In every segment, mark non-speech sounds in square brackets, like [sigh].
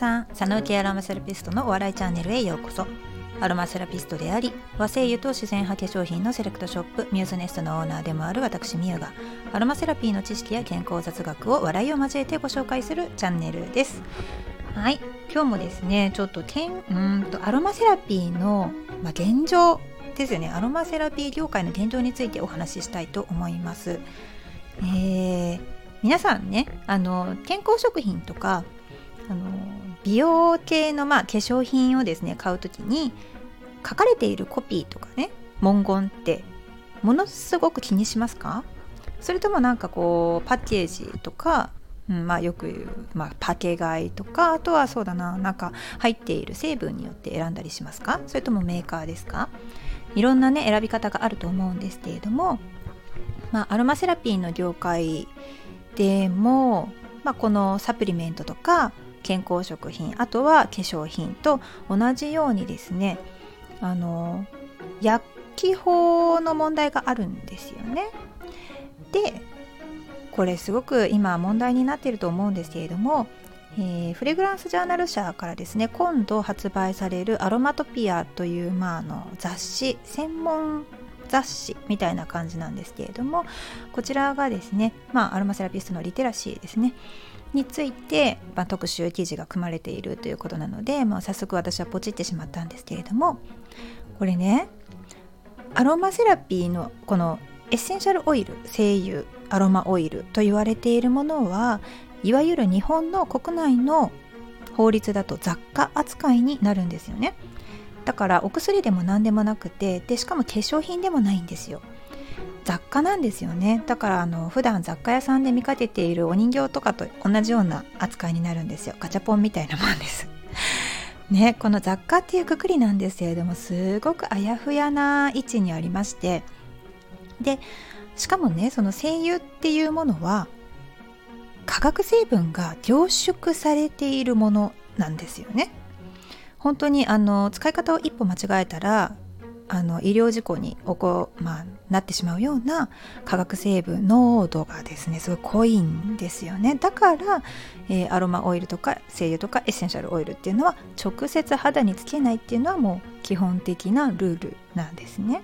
さん佐野内アロマセラピストのお笑いチャンネルへようこそ。アロマセラピストであり和製油と自然派化粧品のセレクトショップミューズネストのオーナーでもある私ミュウがアロマセラピーの知識や健康雑学を笑いを交えてご紹介するチャンネルです。はい。今日もですねちょっとけんうんとアロマセラピーの、まあ、現状ですよね。アロマセラピー業界の現状についてお話ししたいと思います。えー、皆さんねあの健康食品とか美容系の、まあ、化粧品をですね買う時に書かれているコピーとかね文言ってものすごく気にしますか？それともなんかこうパッケージとか、うんまあ、よく言う、まあ、パケ買いとかあとはそうだななんか入っている成分によって選んだりしますか？それともメーカーですか？いろんなね選び方があると思うんですけれども、まあ、アロマセラピーの業界でも、まあ、このサプリメントとか健康食品あとは化粧品と同じようにですねあの薬機法の問題があるんですよね。でこれすごく今問題になっていると思うんですけれども、えー、フレグランスジャーナル社からですね今度発売されるアロマトピアという、まあ、あの雑誌専門雑誌みたいな感じなんですけれどもこちらがですね、まあ、アロマセラピストのリテラシーですねについて、まあ、特集記事が組まれているということなので、まあ、早速私はポチってしまったんですけれどもこれねアロマセラピーのこのエッセンシャルオイル精油アロマオイルと言われているものはいわゆる日本の国内の法律だと雑貨扱いになるんですよね。だからお薬でも何でもなくてでしかも化粧品でもないんですよ。雑貨なんですよね。だからあの普段雑貨屋さんで見かけているお人形とかと同じような扱いになるんですよ。ガチャポンみたいなもんです。[laughs] ねこの雑貨っていうくくりなんですけれどもすごくあやふやな位置にありまして。でしかもねその精油っていうものは化学成分が凝縮されているものなんですよね。本当にあの使い方を一歩間違えたらあの医療事故に起こ、まあ、なってしまうような化学成分濃度がですねすごい濃いんですよねだから、えー、アロマオイルとか精油とかエッセンシャルオイルっていうのは直接肌につけないっていうのはもう基本的なルールなんですね。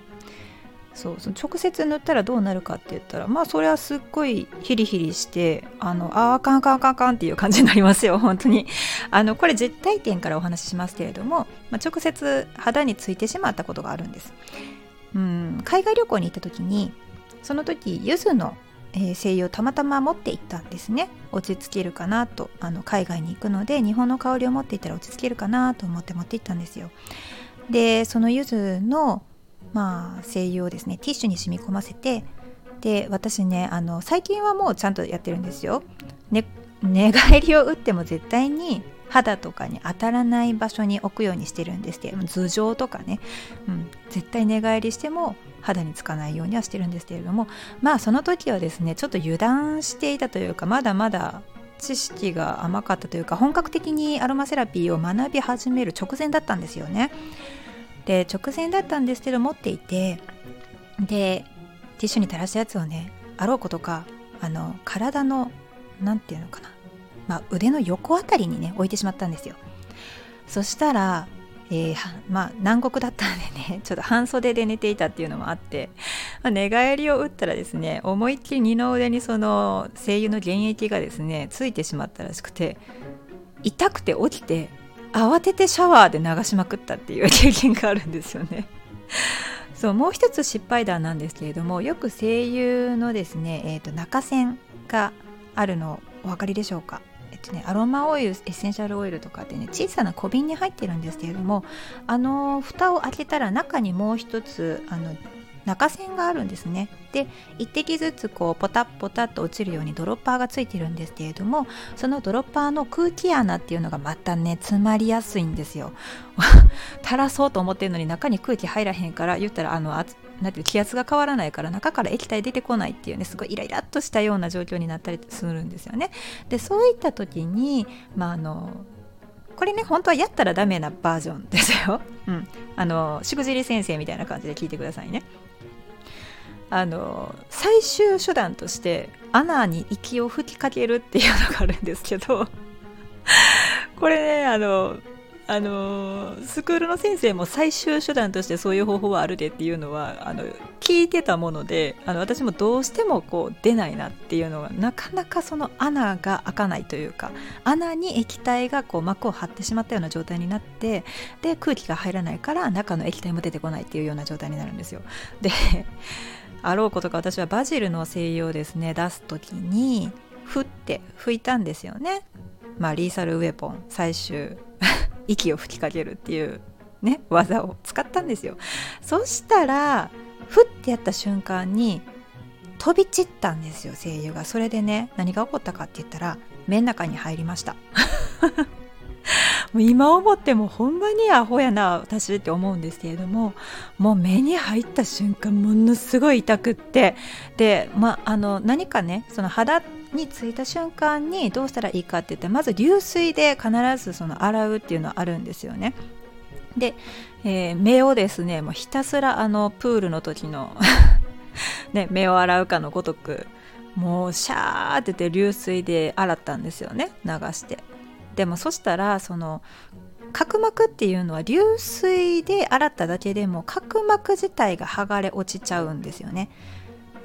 そうその直接塗ったらどうなるかって言ったらまあそれはすっごいヒリヒリしてあのああかんかんかんかんっていう感じになりますよ [laughs] 本当に。あのこれ実体験からお話ししますけれども、まあ、直接肌についてしまったことがあるんです。うん海外旅行に行った時にその時柚子の、えー、精油をたまたま持って行ったんですね。落ち着けるかなとあの海外に行くので日本の香りを持っていったら落ち着けるかなと思って持って行ったんですよ。でその柚子のまあ、精油をですねティッシュに染み込ませてで私ねあの最近はもうちゃんとやってるんですよ。ね、寝返りを打っても絶対に肌とかに当たらない場所に置くようにしてるんですけど頭上とかね、うん、絶対寝返りしても肌につかないようにはしてるんですけれどもまあその時はですねちょっと油断していたというかまだまだ知識が甘かったというか本格的にアロマセラピーを学び始める直前だったんですよね。で直前だったんですけど持っていてでティッシュに垂らしたやつをねあろうことかあの体の何て言うのかな、まあ、腕の横あたりにね置いてしまったんですよ。そしたら、えー、まあ南国だったんでね [laughs] ちょっと半袖で寝ていたっていうのもあって、まあ、寝返りを打ったらですね思いっきり二の腕にその精油の原液がですねついてしまったらしくて痛くて起きて慌ててシャワーで流しまくったっていう経験があるんですよね。[laughs] そうもう一つ失敗談なんですけれどもよく声優のですね、えーと、中線があるのお分かりでしょうか？えっとね、アロマオイルエッセンシャルオイルとかってね小さな小瓶に入ってるんですけれどもあの蓋を開けたら中にもう一つあの中線があるんですねで1滴ずつこうポタッポタッと落ちるようにドロッパーがついてるんですけれどもそのドロッパーの空気穴っていうのがまたね詰まりやすいんですよ [laughs] 垂らそうと思ってるのに中に空気入らへんから言ったらあのなんていう気圧が変わらないから中から液体出てこないっていうねすごいイライラっとしたような状況になったりするんですよねでそういった時にまああのこれね本当はやったらダメなバージョンですよ。うん、あのしくじり先生みたいな感じで聞いてくださいね。あの最終手段として穴に息を吹きかけるっていうのがあるんですけど [laughs] これねあのあのスクールの先生も最終手段としてそういう方法はあるでっていうのはあの聞いてたものであの私もどうしてもこう出ないなっていうのがなかなかその穴が開かないというか穴に液体がこう膜を張ってしまったような状態になってで空気が入らないから中の液体も出てこないっていうような状態になるんですよ。であろうことか私はバジルの精油をですね出す時にふって拭いたんですよね。まあ、リーサルウェポン最終 [laughs] 息を吹きかけるっていうね技を使ったんですよ。そしたらふってやった瞬間に飛び散ったんですよ声優が。それでね何が起こったかって言ったら目の中に入りました。もう今思ってもほんまにアホやな私って思うんですけれどももう目に入った瞬間ものすごい痛くってで、まあ、の何かねその肌についた瞬間にどうしたらいいかって言ったらまず流水で必ずその洗うっていうのはあるんですよね。で、えー、目をですねもうひたすらあのプールの時の [laughs] ね、目を洗うかのごとくもうシャーってて流水で洗ったんですよね流してでもそしたらその角膜っていうのは流水で洗っただけでも角膜自体が剥がれ落ちちゃうんですよね。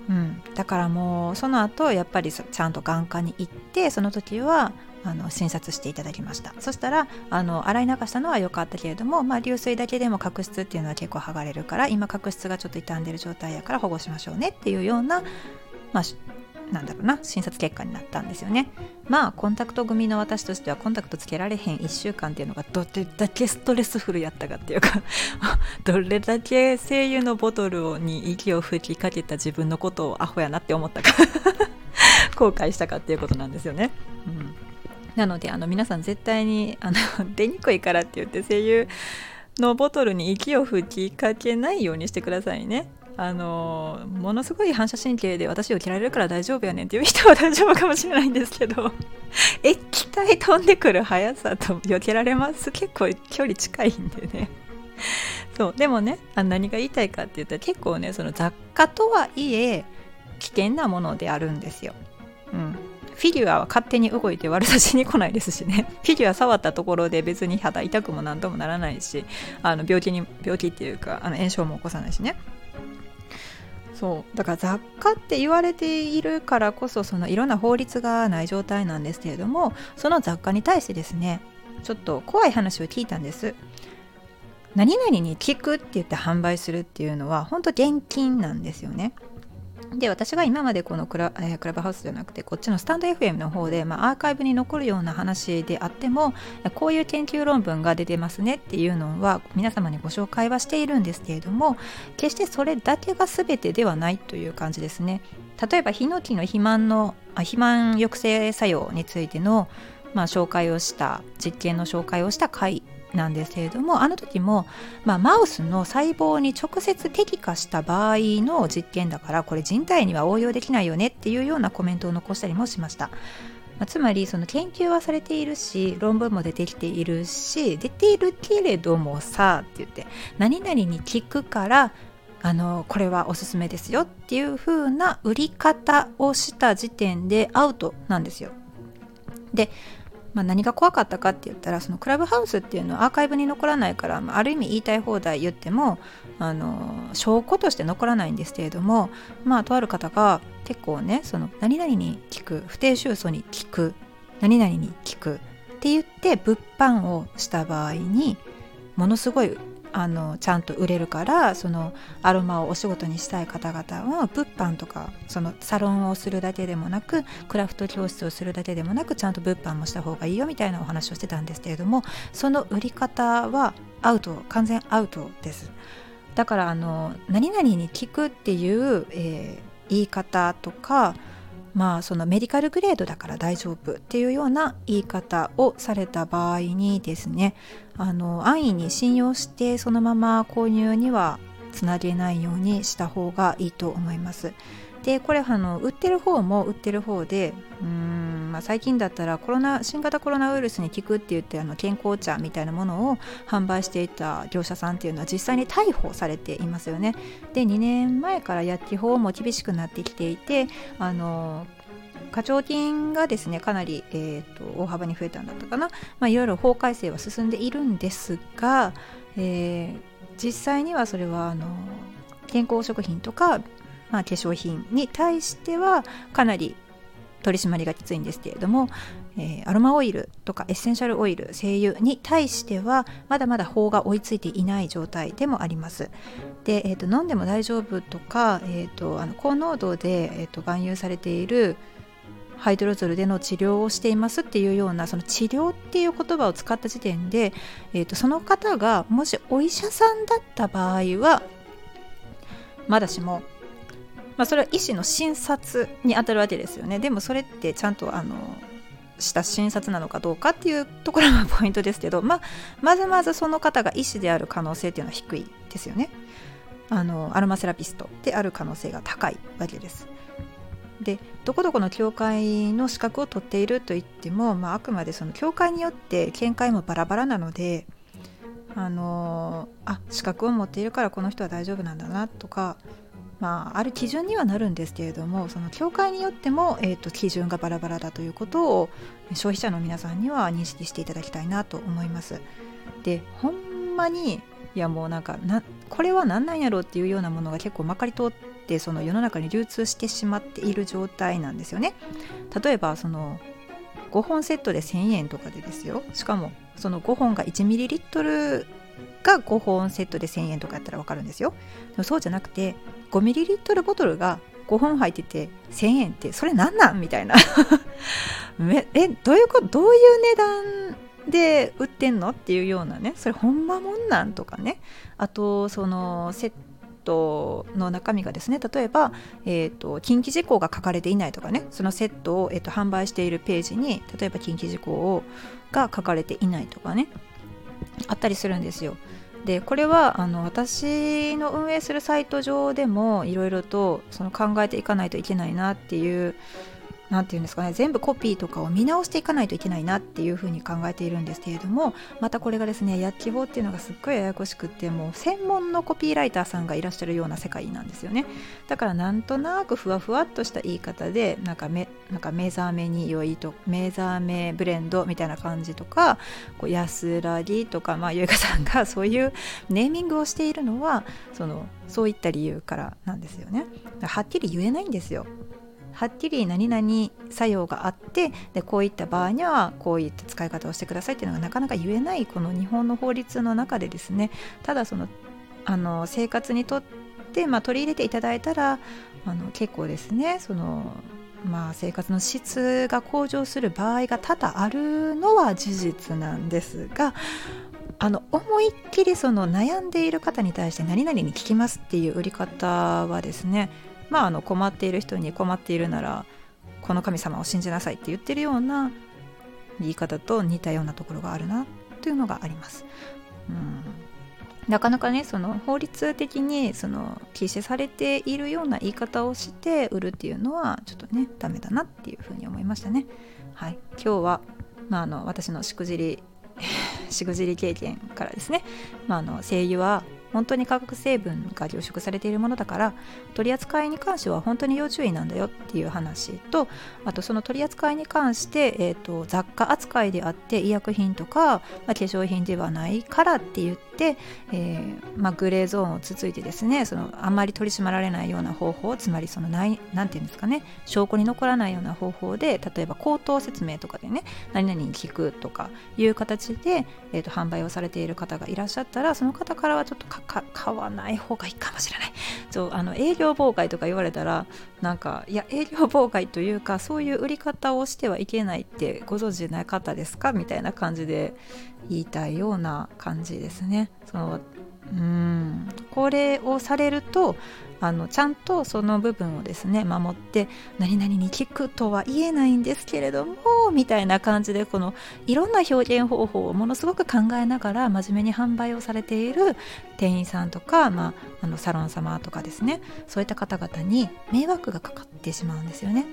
うん、だからもうその後やっぱりちゃんと眼科に行ってその時はあの診察していただきました。そしたらあの洗い流したのは良かったけれども、まあ、流水だけでも角質っていうのは結構剥がれるから今角質がちょっと傷んでる状態やから保護しましょうねっていうような、まあ、なんだろうな診察結果になったんですよね。まあコンタクト組の私としてはコンタクトつけられへん1週間っていうのがどれだけストレスフルやったかっていうか [laughs] どれだけ精油のボトルに息を吹きかけた自分のことをアホやなって思ったか [laughs] 後悔したかっていうことなんですよね、うん、なのであの皆さん絶対にあの [laughs] 出にくいからって言って精油のボトルに息を吹きかけないようにしてくださいね。あのものすごい反射神経で私を嫌われるから大丈夫やねんっていう人は大丈夫かもしれないんですけど [laughs] 液体飛んでくる速さと避けられます。結構距離近いんでね。そうでもねあ何が言いたいかって言ったら結構ねその雑貨とはいえ危険なものであるんですよ。うん、フィギュアは勝手に動いて悪さしに来ないですしね。[laughs] フィギュア触ったところで別に肌痛くも何ともならないしあの病気に病気っていうかあの炎症も起こさないしね。そう。だから雑貨って言われているからこそそのいろんな法律がない状態なんですけれどもその雑貨に対してですねちょっと怖い話を聞いたんです。何々に聞くって言って販売するっていうのは本当現金なんですよね。で私が今までこのクラ,、えー、クラブハウスじゃなくてこっちのスタンド FM の方で、まあ、アーカイブに残るような話であってもこういう研究論文が出てますねっていうのは皆様にご紹介はしているんですけれども決してそれだけが全てではないという感じですね。例えばヒノキの肥満の肥満抑制作用についての、まあ、紹介をした実験の紹介をした回なんですけれどもあの時も、まあ、マウスの細胞に直接適化した場合の実験だからこれ人体には応用できないよねっていうようなコメントを残したりもしました。まあ、つまりその研究はされているし論文も出てきているし出ているけれどもさって言って何々に聞くからあのこれはおすすめですよっていう風な売り方をした時点でアウトなんですよ。でまあ、何が怖かったかって言ったらそのクラブハウスっていうのはアーカイブに残らないから、まあ、ある意味言いたい放題言ってもあの証拠として残らないんですけれどもまあとある方が結構ねその何々に聞く不定収素に聞く何々に聞くって言って物販をした場合にものすごいあのちゃんと売れるからそのアロマをお仕事にしたい方々は物販とかそのサロンをするだけでもなくクラフト教室をするだけでもなくちゃんと物販もした方がいいよみたいなお話をしてたんですけれどもその売り方はアウト完全アウトです。だからあの何々に聞くっていう、えー、言い方とかまあそのメディカルグレードだから大丈夫っていうような言い方をされた場合にですねあの安易に信用してそのまま購入にはつなげないようにした方がいいと思います。でこれあの売ってる方も売ってる方でうん、まあ、最近だったらコロナ新型コロナウイルスに効くって言ってあの健康茶みたいなものを販売していた業者さんっていうのは実際に逮捕されていますよね。で2年前から薬機法も厳しくなってきていてあの課徴金がですねかなり、えーと、大幅に増えたんだったかな、まあ、いろいろ法改正は進んでいるんですが、えー、実際にはそれはあの健康食品とか、まあ、化粧品に対してはかなり取り締まりがきついんですけれども、えー、アロマオイルとかエッセンシャルオイル精油に対してはまだまだ法が追いついていない状態でもあります。で、えーと、飲んでも大丈夫とか、えーと、あの高濃度で、えーと、含有されているハイドロゾルでの治療をしていますっていうようなその治療っていう言葉を使った時点で、えー、とその方がもしお医者さんだった場合はまだしもまあ、それは医師の診察にあたるわけですよね。でもそれってちゃんとあのした診察なのかどうかっていうところがポイントですけど、まあ、まずまずその方が医師である可能性っていうのは低いですよね。あのアロマセラピストである可能性が高いわけです。でどこどこの教会の資格を取っているといっても、まあ、あくまでその教会によって見解もバラバラなのであのあ資格を持っているからこの人は大丈夫なんだなとかまあ、ある基準にはなるんですけれどもその教会によっても、えーと、基準がバラバラだということを消費者の皆さんには認識していただきたいなと思います。でほんまにいやもうなんかなこれは何なんやろうっていうようなものが結構まかり通ってその世の中に流通してしまっている状態なんですよね。例えばその5本セットで1000円とかでですよしかもその5本が 1ml が5本セットで1000円とかやったら分かるんですよ。でもそうじゃなくて 5ml ボトルが5本入ってて1000円ってそれ何なんみたいな。[laughs] えどういうこと？どういう値段で売ってんのっていうようなね。それほんまもんなんとかね。あとそのセットの中身がですね例えば、えーと、近畿事項が書かれていないとかね。そのセットを、えーと販売しているページに例えば近畿事項が書かれていないとかね。あったりするんですよ。でこれはあの私の運営するサイト上でもいろいろとその考えていかないといけないなっていう何て言うんですかね全部コピーとかを見直していかないといけないなっていうふうに考えているんですけれどもまたこれがですね薬機法っていうのがすっごいややこしくってもう専門のコピーライターさんがいらっしゃるような世界なんですよね。だからなんとなくふわふわっとした言い方でなんか目なんか目覚めに良いと目覚めブレンドみたいな感じとかこう安らぎとかまあゆいかさんがそういうネーミングをしているのはそのそういった理由からなんですよね。はっきり言えないんですよはっきり何々作用があってでこういった場合にはこういった使い方をしてくださいっていうのがなかなか言えないこの日本の法律の中でですね。ただそのあの生活にとって、まあ、取り入れていただいたらあの結構ですねそのまあ、生活の質が向上する場合が多々あるのは事実なんですがあの思いっきりその悩んでいる方に対して何々に聞きますっていう売り方はですねまあ、あの困っている人に困っているならこの神様を信じなさいって言ってるような言い方と似たようなところがあるなというのがあります。うんなかなかねその法律的にその禁止されているような言い方をして売るっていうのはちょっとねダメだなっていうふうに思いましたね。はい、今日は、まあ、あの私のしくじり [laughs] しくじり経験からですね、まあ、あの声優は本当に化学成分が凝縮されているものだから取り扱いに関しては本当に要注意なんだよっていう話とあとその取り扱いに関して、えーと、雑貨扱いであって医薬品とか、まあ、化粧品ではないからって言って、えー、まあ、グレーゾーンをつついてですねそのあんまり取り締まられないような方法つまりそのないなていうんですかね証拠に残らないような方法で例えば口頭説明とかでね何々に聞くとかいう形で、えーと販売をされている方がいらっしゃったらその方からはちょっとか買わない方がいいかもしれない。そうあの営業妨害とか言われたらなんかいや営業妨害というかそういう売り方をしてはいけないってご存知なかったですか？みたいな感じで言いたいような感じですね。そのうんこれをされるとあのちゃんとその部分をですね守って何々に聞くとは言えないんですけれどもみたいな感じでこのいろんな表現方法をものすごく考えながら真面目に販売をされている店員さんとか、まあ、あのサロン様とかですねそういった方々に迷惑がかかってしまうんですよね。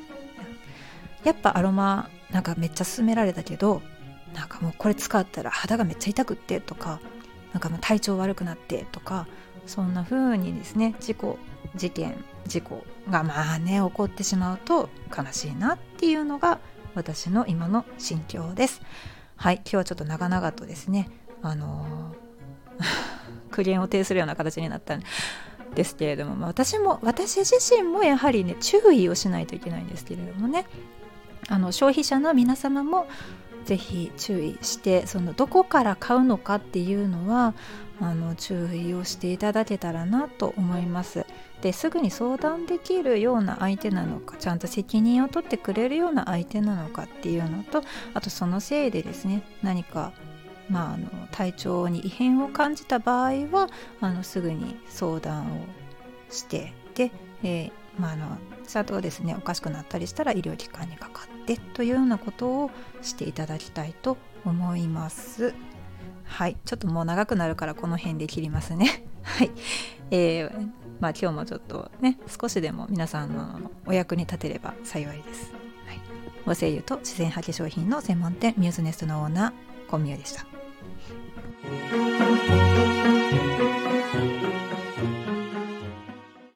やっぱアロマなんかめっちゃ勧められたけどなんかもうこれ使ったら肌がめっちゃ痛くってとかなんか体調悪くなってとかそんな風にですね自己事件事故がまあね起こってしまうと悲しいなっていうのが私の今の心境です。はい今日はちょっと長々とですねあのー、[laughs] 苦言を呈するような形になったんですけれども、まあ、私も私自身もやはりね注意をしないといけないんですけれどもね。あの消費者の皆様もぜひ注意してそのどこから買うのかっていうのはあの注意をしていただけたらなと思います。ですぐに相談できるような相手なのかちゃんと責任を取ってくれるような相手なのかっていうのとあとそのせいでですね何かまあ、あの体調に異変を感じた場合はあのすぐに相談をしてで、えー、まあ、あのちゃんとですねおかしくなったりしたら医療機関にかかってというようなことをしていただきたいと思います。はいちょっともう長くなるからこの辺で切りますね。[laughs] はい、えー、まあ、今日もちょっとね少しでも皆さんのお役に立てれば幸いです。はい、和製油と自然派化粧品の専門店ミューズネストのオーナーコンミューでした。